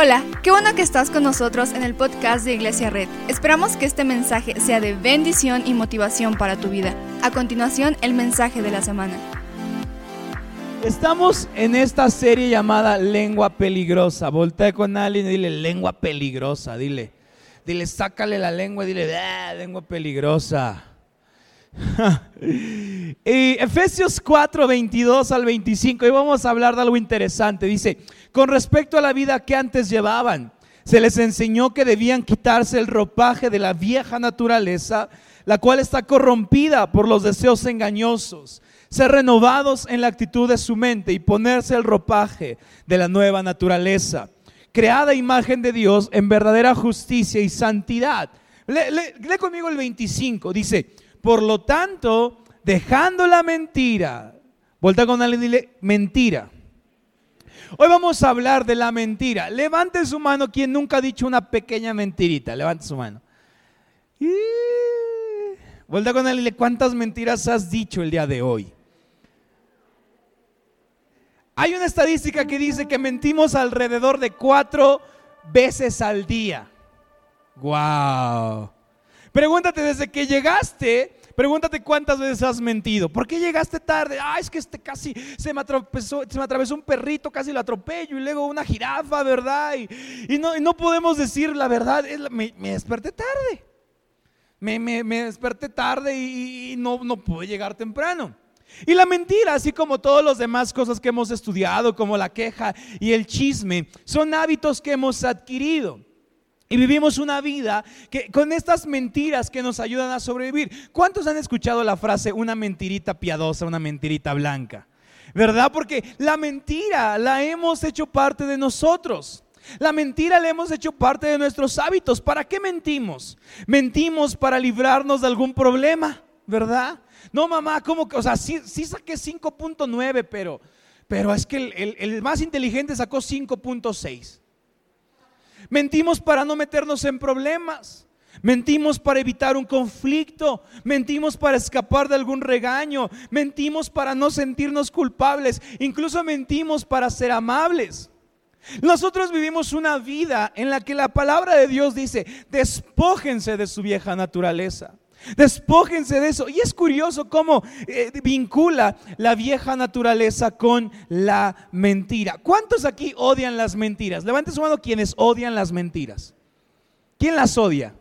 Hola, qué bueno que estás con nosotros en el podcast de Iglesia Red. Esperamos que este mensaje sea de bendición y motivación para tu vida. A continuación, el mensaje de la semana. Estamos en esta serie llamada Lengua Peligrosa. Voltea con alguien y dile lengua peligrosa, dile. Dile, sácale la lengua y dile, ah, lengua peligrosa. Efesios 4, 22 al 25, y vamos a hablar de algo interesante. Dice, con respecto a la vida que antes llevaban, se les enseñó que debían quitarse el ropaje de la vieja naturaleza, la cual está corrompida por los deseos engañosos, ser renovados en la actitud de su mente y ponerse el ropaje de la nueva naturaleza, creada imagen de Dios en verdadera justicia y santidad. Lee, conmigo el 25, dice, por lo tanto, dejando la mentira, vuelta con alguien y dile, mentira. Hoy vamos a hablar de la mentira. Levante su mano quien nunca ha dicho una pequeña mentirita. Levante su mano. Y... Vuelta con él y dile, ¿cuántas mentiras has dicho el día de hoy? Hay una estadística que dice que mentimos alrededor de cuatro veces al día. ¡Wow! Pregúntate desde que llegaste, pregúntate cuántas veces has mentido. ¿Por qué llegaste tarde? Ah, es que este casi se me atravesó, se me atravesó un perrito, casi lo atropello y luego una jirafa, ¿verdad? Y, no, no, podemos decir la verdad, me, desperté tarde. Me, desperté tarde y, no, no pude llegar temprano. Y la mentira, así como todas las demás cosas que hemos estudiado, como la queja y el chisme, son hábitos que hemos adquirido. Y vivimos una vida que con estas mentiras que nos ayudan a sobrevivir. ¿Cuántos han escuchado la frase una mentirita piadosa, una mentirita blanca? ¿Verdad? Porque la mentira la hemos hecho parte de nosotros. La mentira la hemos hecho parte de nuestros hábitos. ¿Para qué mentimos? Mentimos para librarnos de algún problema, ¿verdad? No, mamá, ¿cómo que? O sea, sí, saqué 5.9, pero, pero es que el más inteligente sacó 5.6. Mentimos para no meternos en problemas. Mentimos para evitar un conflicto, mentimos para escapar de algún regaño, mentimos para no sentirnos culpables, incluso mentimos para ser amables. Nosotros vivimos una vida en la que la palabra de Dios dice, despójense de su vieja naturaleza. Despójense de eso. Y es curioso cómo eh, vincula la vieja naturaleza con la mentira. ¿Cuántos aquí odian las mentiras? Levante su mano quienes odian las mentiras. ¿Quién las odia?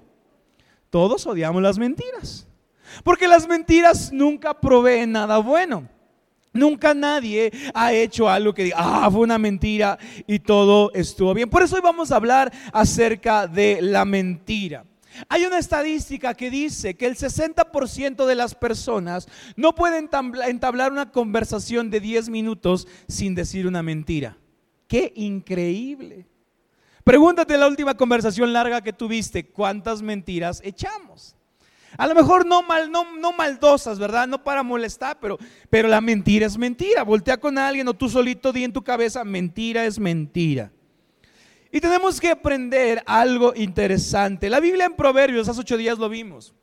Todos odiamos las mentiras. Porque las mentiras nunca proveen nada bueno. Nunca nadie ha hecho algo que diga, ah, fue una mentira y todo estuvo bien. Por eso hoy vamos a hablar acerca de la mentira. Hay una estadística que dice que el 60% de las personas no pueden entablar una conversación de 10 minutos sin decir una mentira. ¡Qué increíble! Pregúntate la última conversación larga que tuviste, ¿cuántas mentiras echamos? A lo mejor no, mal, no, maldosas, ¿verdad? No para molestar, pero, pero la mentira es mentira. Voltea con alguien o tú solito di en tu cabeza, mentira es mentira. Y tenemos que aprender algo interesante. La Biblia en Proverbios, hace ocho días lo vimos,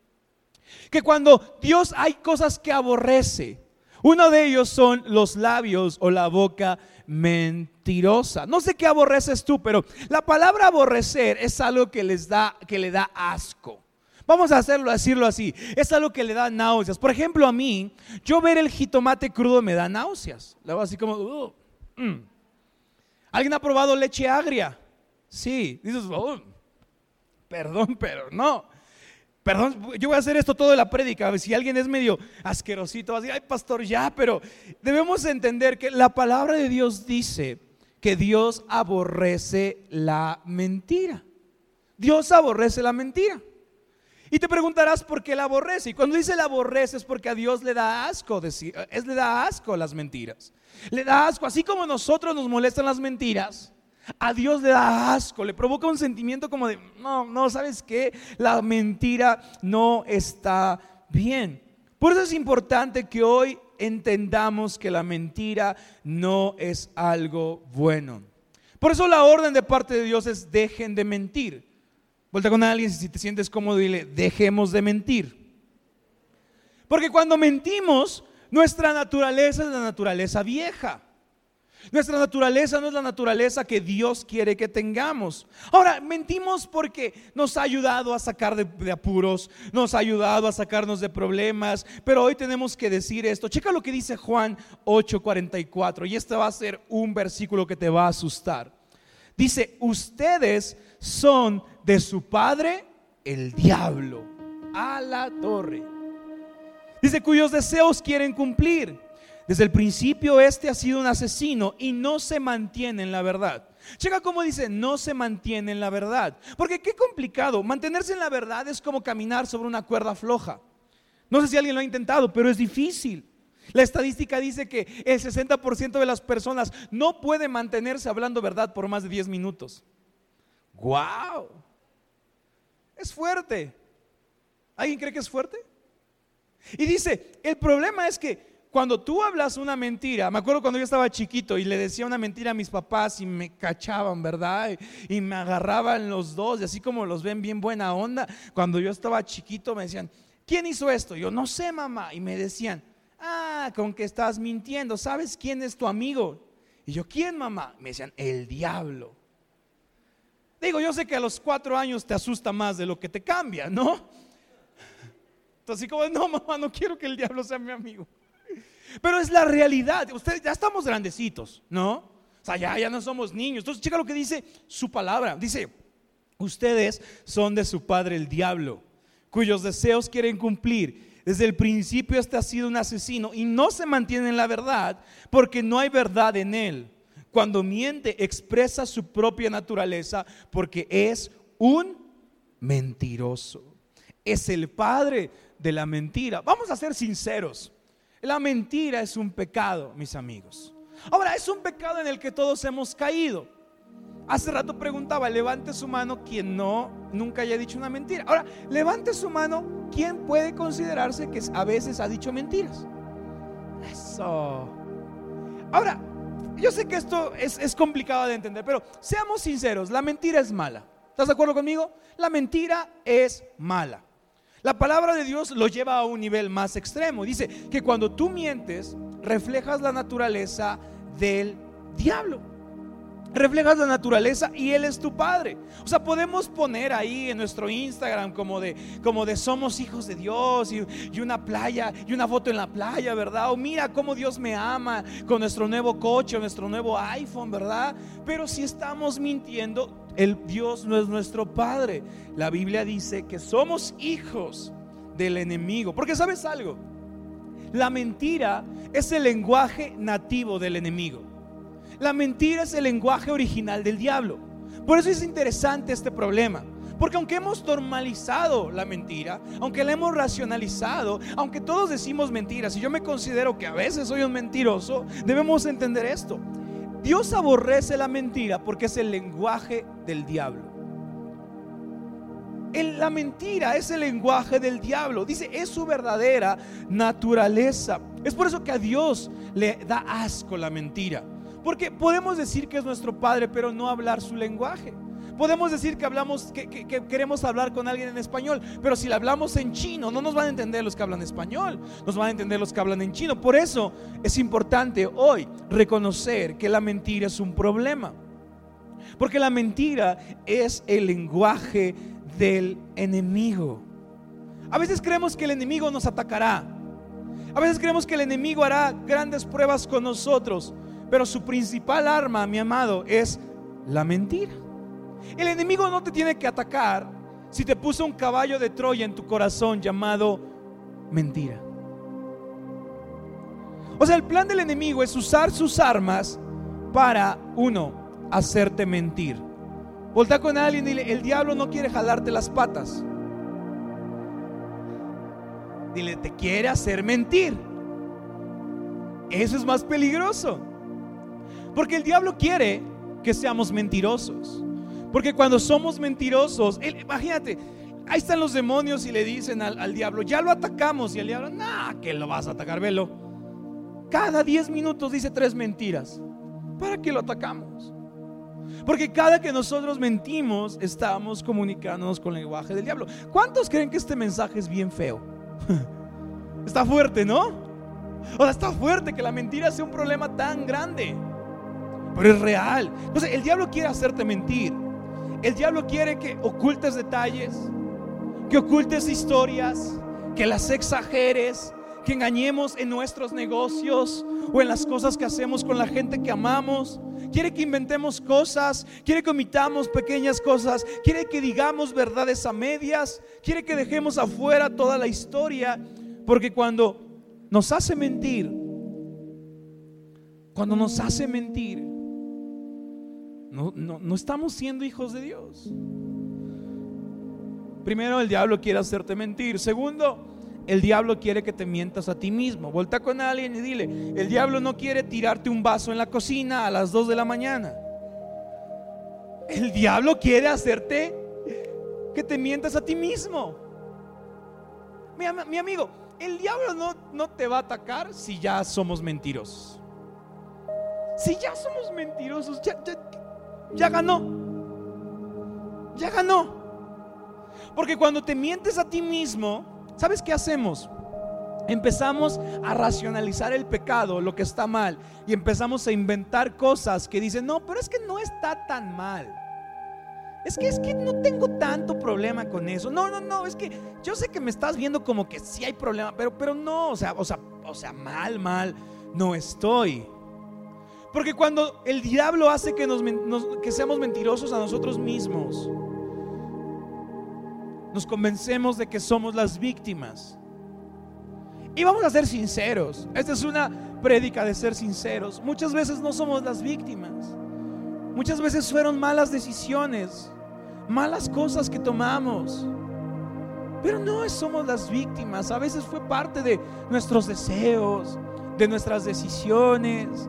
que cuando Dios hay cosas que aborrece, uno de ellos son los labios o la boca mentirosa. No sé qué aborreces tú, pero la palabra aborrecer es algo que les da, que le da asco. Vamos a hacerlo, decirlo así. Es algo que le da náuseas. Por ejemplo, a mí, yo ver el jitomate crudo me da náuseas. Luego así como, mm". ¿alguien ha probado leche agria? Sí, dices, oh, perdón, pero no. Perdón, yo voy a hacer esto todo de la prédica. Si alguien es medio asquerosito, va a decir, ay, pastor, ya, pero debemos entender que la palabra de Dios dice que Dios aborrece la mentira. Dios aborrece la mentira. Y te preguntarás por qué la aborrece. Y cuando dice la aborrece es porque a Dios le da asco decir, es le da asco las mentiras. Le da asco, así como a nosotros nos molestan las mentiras. A Dios le da asco, le provoca un sentimiento como de, no, no, ¿sabes qué? La mentira no está bien. Por eso es importante que hoy entendamos que la mentira no es algo bueno. Por eso la orden de parte de Dios es dejen de mentir. Vuelta con alguien si te sientes cómodo dile, dejemos de mentir. Porque cuando mentimos, nuestra naturaleza es la naturaleza vieja. Nuestra naturaleza no es la naturaleza que Dios quiere que tengamos. Ahora, mentimos porque nos ha ayudado a sacar de, apuros, nos ha ayudado a sacarnos de problemas, pero hoy tenemos que decir esto. Checa lo que dice Juan 8:44 y este va a ser un versículo que te va a asustar. Dice, ustedes son de su padre el diablo, a la torre. Dice, cuyos deseos quieren cumplir. Desde el principio este ha sido un asesino y no se mantiene en la verdad. Checa cómo dice, no se mantiene en la verdad. Porque qué complicado, mantenerse en la verdad es como caminar sobre una cuerda floja. No sé si alguien lo ha intentado, pero es difícil. La estadística dice que el 60% de las personas no puede mantenerse hablando verdad por más de 10 minutos. ¡Wow! Es fuerte. ¿Alguien cree que es fuerte? Y dice, el problema es que cuando tú hablas una mentira, me acuerdo cuando yo estaba chiquito y le decía una mentira a mis papás y me cachaban, ¿verdad? Y, me agarraban los dos, y así como los ven bien buena onda, cuando yo estaba chiquito me decían, ¿quién hizo esto? Yo no sé, mamá. Y me decían, ah, con que estás mintiendo, ¿sabes quién es tu amigo? Y yo, ¿quién, mamá? Me decían, el diablo. Digo, yo sé que a los cuatro años te asusta más de lo que te cambia, ¿no? Entonces, como, no, mamá, no quiero que el diablo sea mi amigo. Pero es la realidad. Ustedes ya estamos grandecitos, ¿no? O sea, ya, ya no somos niños. Entonces, checa lo que dice su palabra. Dice, ustedes son de su padre el diablo, cuyos deseos quieren cumplir. Desde el principio este ha sido un asesino y no se mantiene en la verdad porque no hay verdad en él. Cuando miente expresa su propia naturaleza porque es un mentiroso. Es el padre de la mentira. Vamos a ser sinceros. La mentira es un pecado, mis amigos. Ahora, es un pecado en el que todos hemos caído. Hace rato preguntaba, levante su mano quien no, nunca haya dicho una mentira. Ahora, levante su mano quien puede considerarse que a veces ha dicho mentiras. Eso. Ahora, yo sé que esto es, es complicado de entender, pero seamos sinceros, la mentira es mala. ¿Estás de acuerdo conmigo? La mentira es mala. La palabra de Dios lo lleva a un nivel más extremo. Dice que cuando tú mientes, reflejas la naturaleza del diablo. Reflejas la naturaleza y Él es tu Padre. O sea, podemos poner ahí en nuestro Instagram como de, como de somos hijos de Dios y, y una playa y una foto en la playa, ¿verdad? O mira cómo Dios me ama con nuestro nuevo coche, nuestro nuevo iPhone, ¿verdad? Pero si estamos mintiendo, el Dios no es nuestro Padre. La Biblia dice que somos hijos del enemigo. Porque sabes algo, la mentira es el lenguaje nativo del enemigo. La mentira es el lenguaje original del diablo. Por eso es interesante este problema. Porque aunque hemos normalizado la mentira, aunque la hemos racionalizado, aunque todos decimos mentiras, y yo me considero que a veces soy un mentiroso, debemos entender esto. Dios aborrece la mentira porque es el lenguaje del diablo. la mentira es el lenguaje del diablo. Dice, es su verdadera naturaleza. Es por eso que a Dios le da asco la mentira. Porque podemos decir que es nuestro Padre, pero no hablar su lenguaje. Podemos decir que hablamos, que, queremos hablar con alguien en español, pero si le hablamos en chino, no nos van a entender los que hablan español, nos van a entender los que hablan en chino. Por eso es importante hoy reconocer que la mentira es un problema. Porque la mentira es el lenguaje del enemigo. A veces creemos que el enemigo nos atacará. A veces creemos que el enemigo hará grandes pruebas con nosotros. Pero su principal arma, mi amado, es la mentira. El enemigo no te tiene que atacar si te puso un caballo de Troya en tu corazón llamado mentira. O sea, el plan del enemigo es usar sus armas para, uno, hacerte mentir. Volta con alguien y dile, el diablo no quiere jalarte las patas. Dile, te quiere hacer mentir. Eso es más peligroso. Porque el diablo quiere que seamos mentirosos. Porque cuando somos mentirosos, imagínate, ahí están los demonios y le dicen al, diablo, ya lo atacamos. Y el diablo, nah, que lo vas a atacar, velo. Cada 10 minutos dice tres mentiras. ¿Para qué lo atacamos? Porque cada que nosotros mentimos, estamos comunicándonos con el lenguaje del diablo. ¿Cuántos creen que este mensaje es bien feo? Está fuerte, ¿no? O sea, está fuerte que la mentira sea un problema tan grande. pero es real. Entonces, el diablo quiere hacerte mentir. El diablo quiere que ocultes detalles, que ocultes historias, que las exageres, que engañemos en nuestros negocios o en las cosas que hacemos con la gente que amamos. Quiere que inventemos cosas, quiere que omitamos pequeñas cosas, quiere que digamos verdades a medias, quiere que dejemos afuera toda la historia, porque cuando nos hace mentir, cuando nos hace mentir, no, no estamos siendo hijos de Dios. Primero, el diablo quiere hacerte mentir. Segundo, el diablo quiere que te mientas a ti mismo. Volta con alguien y dile, el diablo no quiere tirarte un vaso en la cocina a las 2 de la mañana. El diablo quiere hacerte que te mientas a ti mismo. Mi, amigo, el diablo no, no te va a atacar si ya somos mentirosos. Si ya somos mentirosos, ya, ya ganó. Ya ganó. Porque cuando te mientes a ti mismo, ¿Sabes qué hacemos? Empezamos a racionalizar el pecado, lo que está mal, y empezamos a inventar cosas que dicen, no, pero es que no está tan mal. Es que es que no tengo tanto problema con eso. No, no, no, es que yo sé que me estás viendo como que sí hay problema, pero, pero no, o sea, o sea, o sea, mal, mal, no estoy. Porque cuando el diablo hace que, nos, que seamos mentirosos a nosotros mismos, nos convencemos de que somos las víctimas. Y vamos a ser sinceros. Esta es una prédica de ser sinceros. Muchas veces no somos las víctimas. Muchas veces fueron malas decisiones, malas cosas que tomamos. Pero no somos las víctimas. A veces fue parte de nuestros deseos, de nuestras decisiones,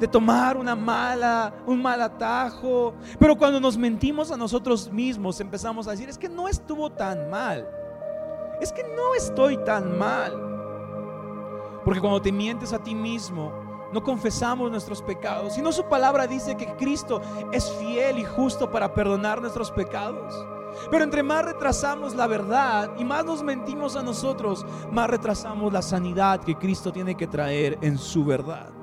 de tomar una mala, un mal atajo. Pero cuando nos mentimos a nosotros mismos, empezamos a decir, es que no estuvo tan mal. Es que no estoy tan mal. Porque cuando te mientes a ti mismo, no confesamos nuestros pecados, sino su palabra dice que Cristo es fiel y justo para perdonar nuestros pecados. Pero entre más retrasamos la verdad y más nos mentimos a nosotros, más retrasamos la sanidad que Cristo tiene que traer en su verdad.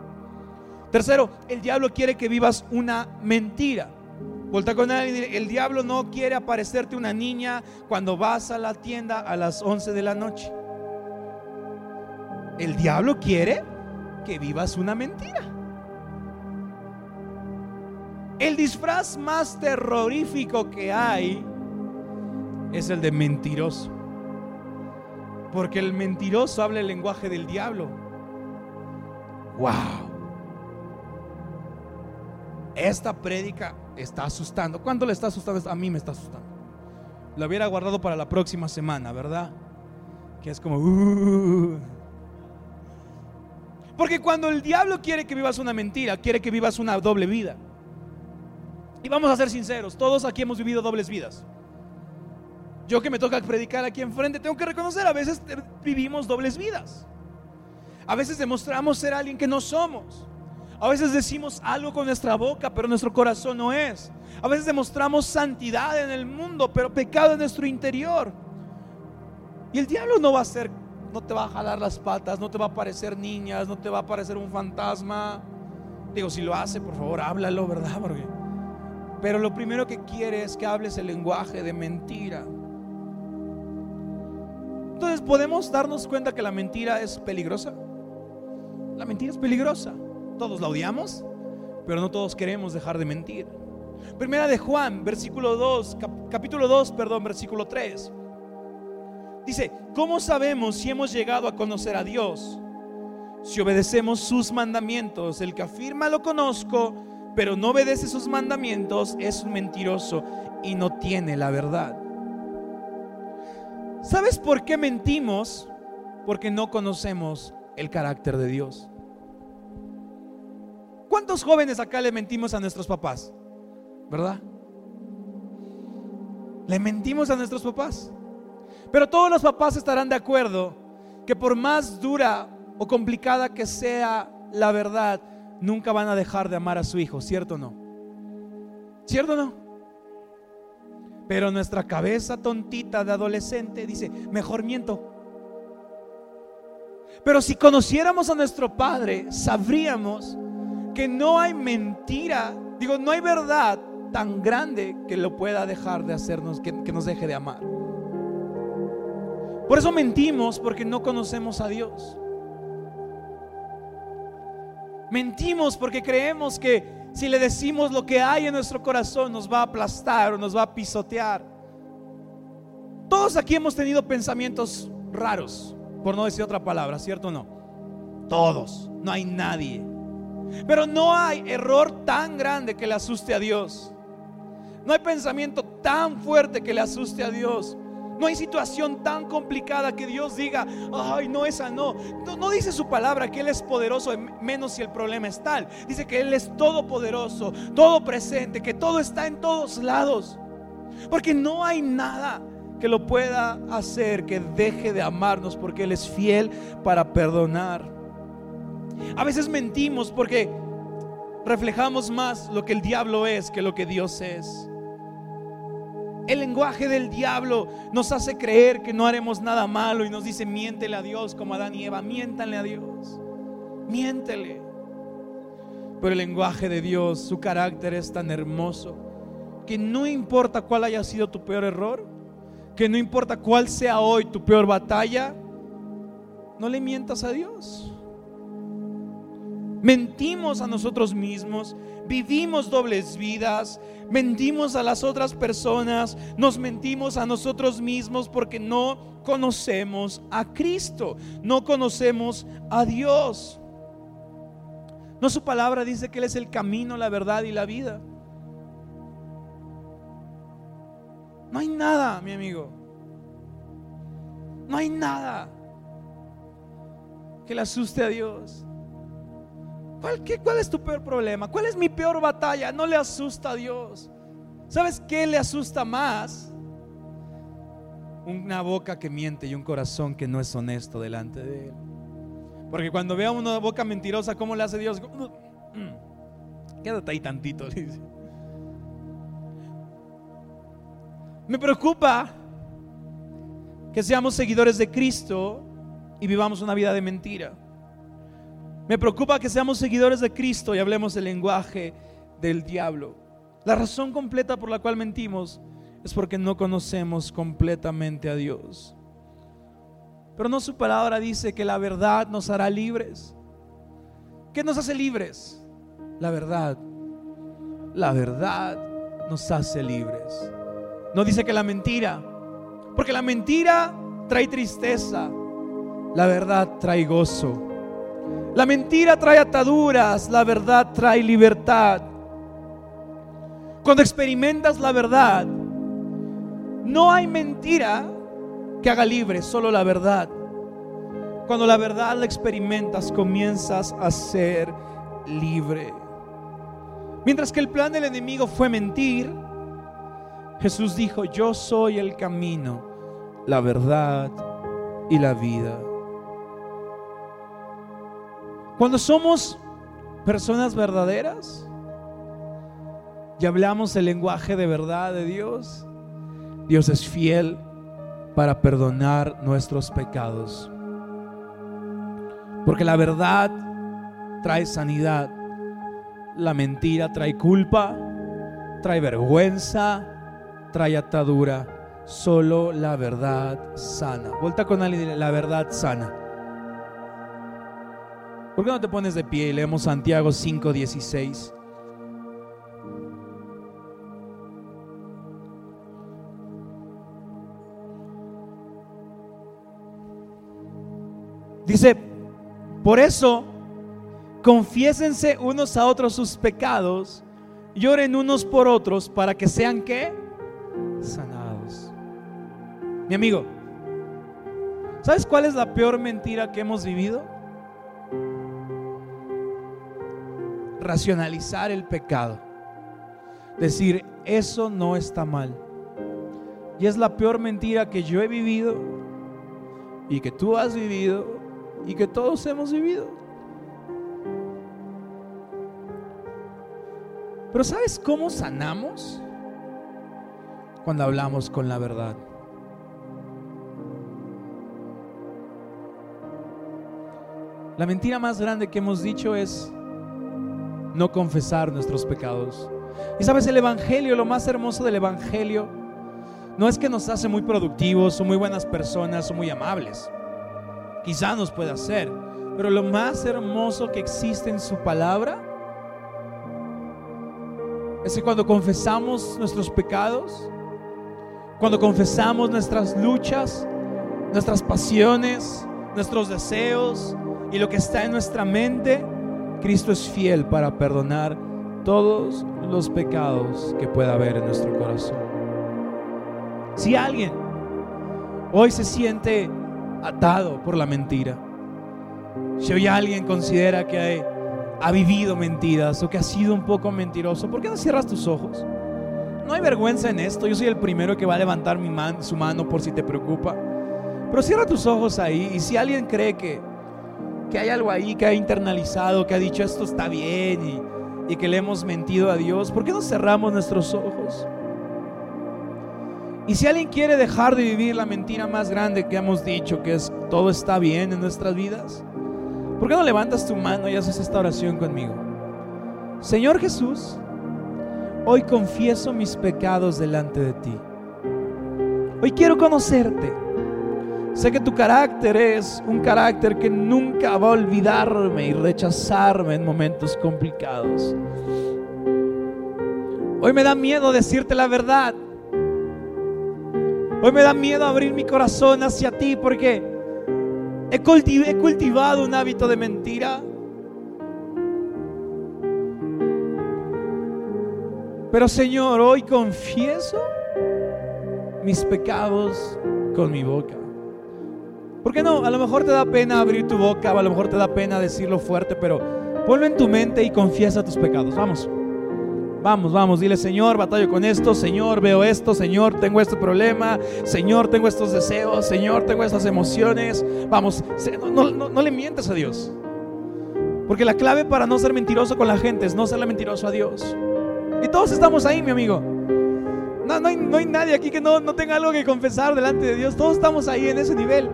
Tercero, el diablo quiere que vivas una mentira. Volta con alguien el diablo no quiere aparecerte una niña cuando vas a la tienda a las 11 de la noche. El diablo quiere que vivas una mentira. El disfraz más terrorífico que hay es el de mentiroso. Porque el mentiroso habla el lenguaje del diablo. Wow esta prédica está asustando. ¿Cuánto le está asustando? A mí me está asustando. La hubiera guardado para la próxima semana, ¿verdad? Que es como... Uh. Porque cuando el diablo quiere que vivas una mentira, quiere que vivas una doble vida. Y vamos a ser sinceros, todos aquí hemos vivido dobles vidas. Yo que me toca predicar aquí enfrente, tengo que reconocer, a veces vivimos dobles vidas. A veces demostramos ser alguien que no somos. A veces decimos algo con nuestra boca, pero nuestro corazón no es. A veces demostramos santidad en el mundo, pero pecado en nuestro interior. Y el diablo no va a ser, no te va a jalar las patas, no te va a parecer niñas, no te va a parecer un fantasma. Digo, si lo hace, por favor, háblalo, ¿verdad? Porque, pero lo primero que quiere es que hables el lenguaje de mentira. Entonces, ¿podemos darnos cuenta que la mentira es peligrosa? La mentira es peligrosa. Todos la odiamos, pero no todos queremos dejar de mentir. Primera de Juan, versículo 2, capítulo 2, perdón, versículo 3. Dice, ¿cómo sabemos si hemos llegado a conocer a Dios? Si obedecemos sus mandamientos, el que afirma lo conozco, pero no obedece sus mandamientos, es un mentiroso y no tiene la verdad. ¿Sabes por qué mentimos? Porque no conocemos el carácter de Dios. ¿Cuántos jóvenes acá le mentimos a nuestros papás? ¿Verdad? Le mentimos a nuestros papás. Pero todos los papás estarán de acuerdo que por más dura o complicada que sea la verdad, nunca van a dejar de amar a su hijo, ¿cierto o no? ¿Cierto o no? Pero nuestra cabeza tontita de adolescente dice, mejor miento. Pero si conociéramos a nuestro Padre, sabríamos Porque no hay mentira, digo, no hay verdad tan grande que lo pueda dejar de hacernos, que, que nos deje de amar. Por eso mentimos porque no conocemos a Dios. Mentimos porque creemos que si le decimos lo que hay en nuestro corazón nos va a aplastar o nos va a pisotear. Todos aquí hemos tenido pensamientos raros, por no decir otra palabra, ¿cierto o no? Todos, no hay nadie. Pero no hay error tan grande que le asuste a Dios. No hay pensamiento tan fuerte que le asuste a Dios. No hay situación tan complicada que Dios diga, ay, no, esa no. no. dice su palabra que Él es poderoso, menos si el problema es tal. Dice que Él es todopoderoso, todo presente, que todo está en todos lados. Porque no hay nada que lo pueda hacer que deje de amarnos, porque Él es fiel para perdonar. A veces mentimos porque reflejamos más lo que el diablo es que lo que Dios es. El lenguaje del diablo nos hace creer que no haremos nada malo y nos dice miéntele a Dios como Adán y Eva, miéntanle a Dios, miéntele. Pero el lenguaje de Dios, su carácter es tan hermoso que no importa cuál haya sido tu peor error, que no importa cuál sea hoy tu peor batalla, no le mientas a Dios. Mentimos a nosotros mismos, vivimos dobles vidas, mentimos a las otras personas, nos mentimos a nosotros mismos porque no conocemos a Cristo, no conocemos a Dios. No su palabra dice que Él es el camino, la verdad y la vida. No hay nada, mi amigo. No hay nada que le asuste a Dios. ¿Cuál, ¿Cuál es tu peor problema? ¿Cuál es mi peor batalla? No le asusta a Dios. ¿Sabes qué le asusta más? Una boca que miente y un corazón que no es honesto delante de Él. Porque cuando vea una boca mentirosa, ¿cómo le hace Dios? Mm, quédate ahí tantito. Me preocupa que seamos seguidores de Cristo y vivamos una vida de mentira. Me preocupa que seamos seguidores de Cristo y hablemos el lenguaje del diablo. La razón completa por la cual mentimos es porque no conocemos completamente a Dios. Pero no su palabra dice que la verdad nos hará libres. ¿Qué nos hace libres? La verdad. La verdad nos hace libres. No dice que la mentira. Porque la mentira trae tristeza. La verdad trae gozo. La mentira trae ataduras, la verdad trae libertad. Cuando experimentas la verdad, no hay mentira que haga libre, solo la verdad. Cuando la verdad la experimentas, comienzas a ser libre. Mientras que el plan del enemigo fue mentir, Jesús dijo, yo soy el camino, la verdad y la vida. Cuando somos personas verdaderas y hablamos el lenguaje de verdad de Dios, Dios es fiel para perdonar nuestros pecados. Porque la verdad trae sanidad, la mentira trae culpa, trae vergüenza, trae atadura. Solo la verdad sana. Vuelta con alguien la verdad sana. ¿Por qué no te pones de pie y leemos Santiago 5:16? Dice, por eso, confiésense unos a otros sus pecados, lloren unos por otros para que sean qué? Sanados. Mi amigo, ¿sabes cuál es la peor mentira que hemos vivido? Racionalizar el pecado. Decir, eso no está mal. Y es la peor mentira que yo he vivido y que tú has vivido y que todos hemos vivido. Pero ¿sabes cómo sanamos? Cuando hablamos con la verdad. La mentira más grande que hemos dicho es, no confesar nuestros pecados. Y sabes, el Evangelio, lo más hermoso del Evangelio, no es que nos hace muy productivos o muy buenas personas o muy amables. Quizá nos pueda hacer, pero lo más hermoso que existe en su palabra es que cuando confesamos nuestros pecados, cuando confesamos nuestras luchas, nuestras pasiones, nuestros deseos y lo que está en nuestra mente, Cristo es fiel para perdonar todos los pecados que pueda haber en nuestro corazón. Si alguien hoy se siente atado por la mentira, si hoy alguien considera que ha vivido mentiras o que ha sido un poco mentiroso, ¿por qué no cierras tus ojos? No hay vergüenza en esto. Yo soy el primero que va a levantar mi su mano por si te preocupa. Pero cierra tus ojos ahí y si alguien cree que, que hay algo ahí que ha internalizado, que ha dicho esto está bien y, y que le hemos mentido a Dios, ¿por qué no cerramos nuestros ojos? Y si alguien quiere dejar de vivir la mentira más grande que hemos dicho, que es todo está bien en nuestras vidas, ¿por qué no levantas tu mano y haces esta oración conmigo? Señor Jesús, hoy confieso mis pecados delante de ti. Hoy quiero conocerte. Sé que tu carácter es un carácter que nunca va a olvidarme y rechazarme en momentos complicados. Hoy me da miedo decirte la verdad. Hoy me da miedo abrir mi corazón hacia ti porque he, cultivado un hábito de mentira. Pero Señor, hoy confieso mis pecados con mi boca. ¿Por qué no? A lo mejor te da pena abrir tu boca, a lo mejor te da pena decirlo fuerte, pero ponlo en tu mente y confiesa tus pecados. Vamos. Vamos, vamos, dile, Señor, batallo con esto, Señor, veo esto, Señor, tengo este problema, Señor, tengo estos deseos, Señor, tengo estas emociones. Vamos, no, no, le mientes a Dios. Porque la clave para no ser mentiroso con la gente es no serle mentiroso a Dios. Y todos estamos ahí, mi amigo. No, no, hay, no hay nadie aquí que no, no tenga algo que confesar delante de Dios. Todos estamos ahí en ese nivel.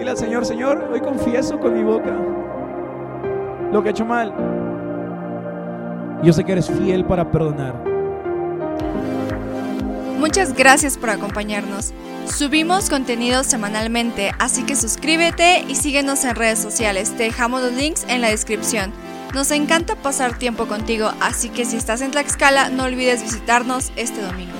Dile al Señor, Señor, hoy confieso con mi boca lo que he hecho mal. Yo sé que eres fiel para perdonar. Muchas gracias por acompañarnos. Subimos contenido semanalmente, así que suscríbete y síguenos en redes sociales. Te dejamos los links en la descripción. Nos encanta pasar tiempo contigo, así que si estás en Tlaxcala no olvides visitarnos este domingo.